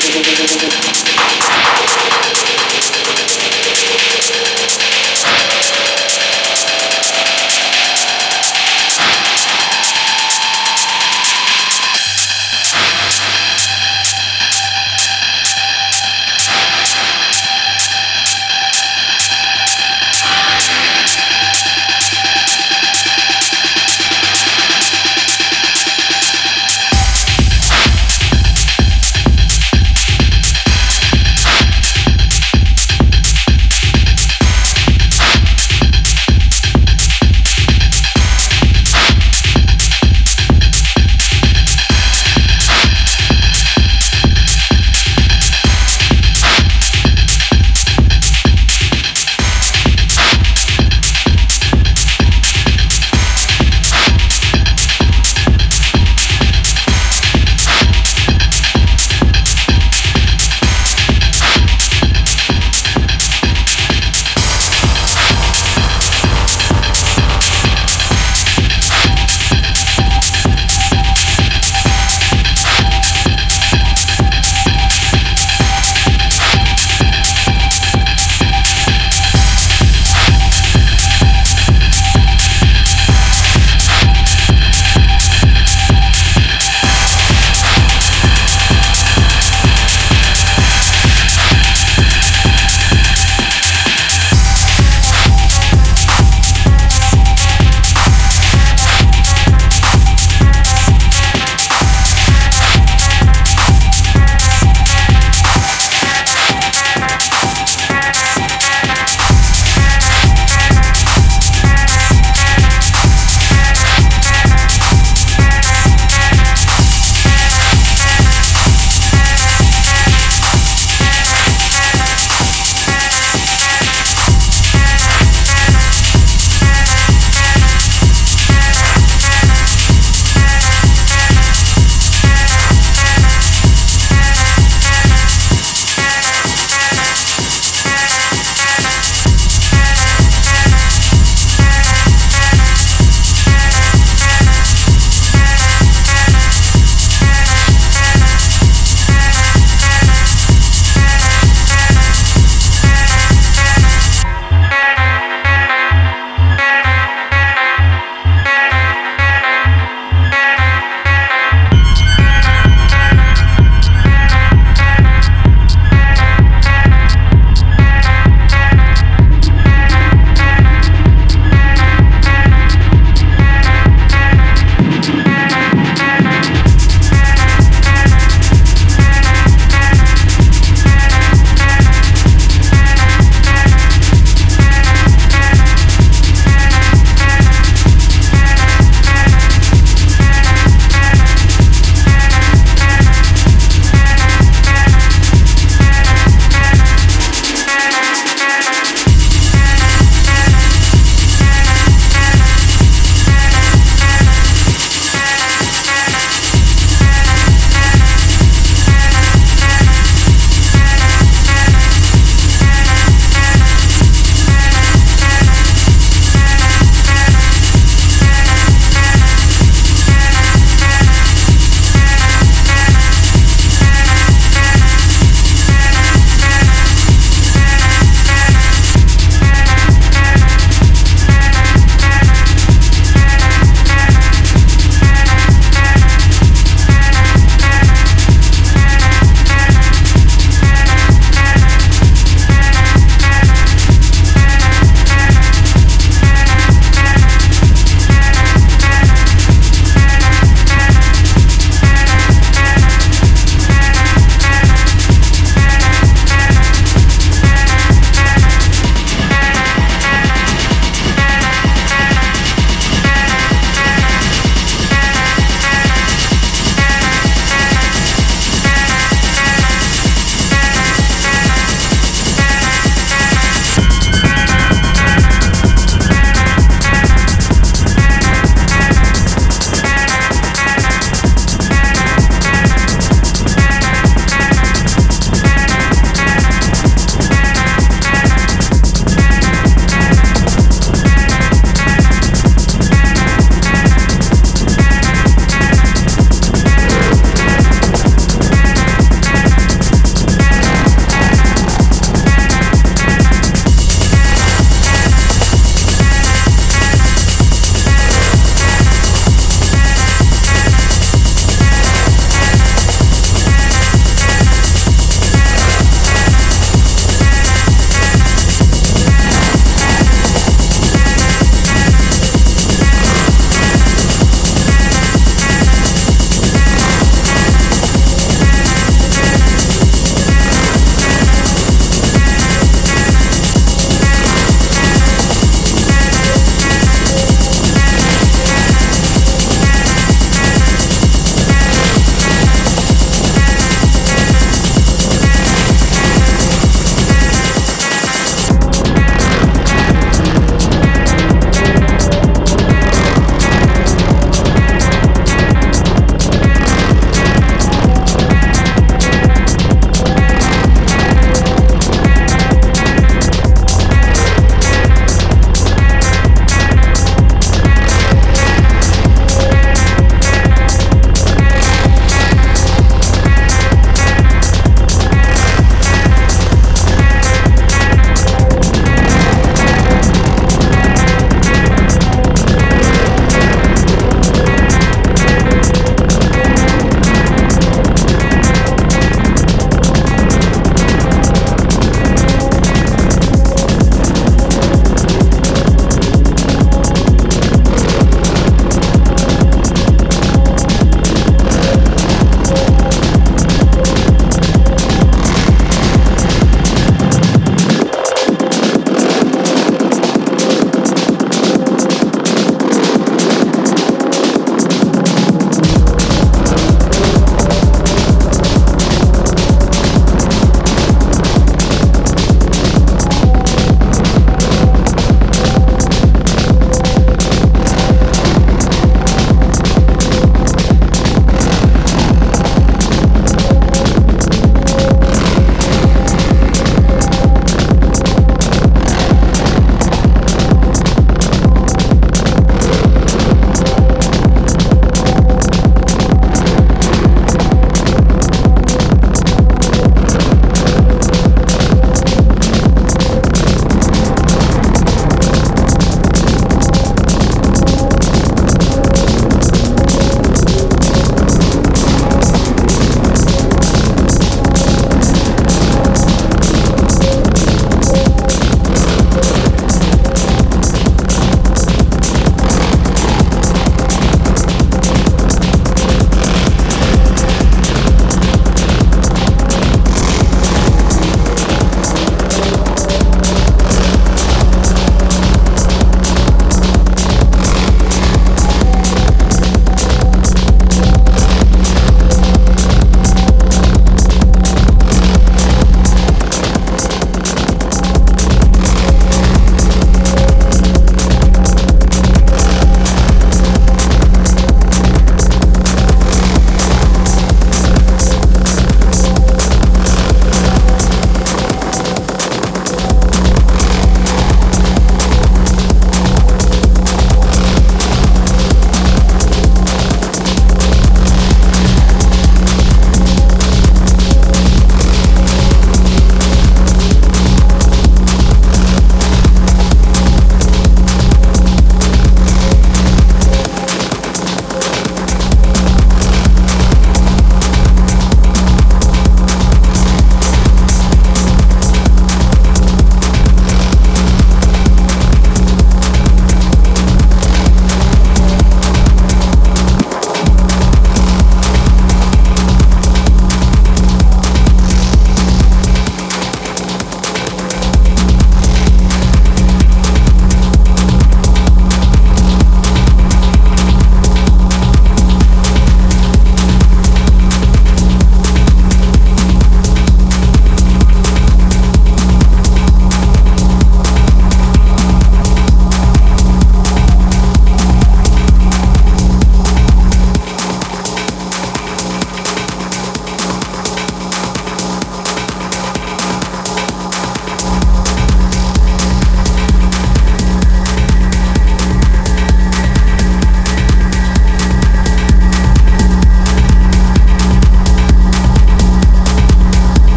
Gracias.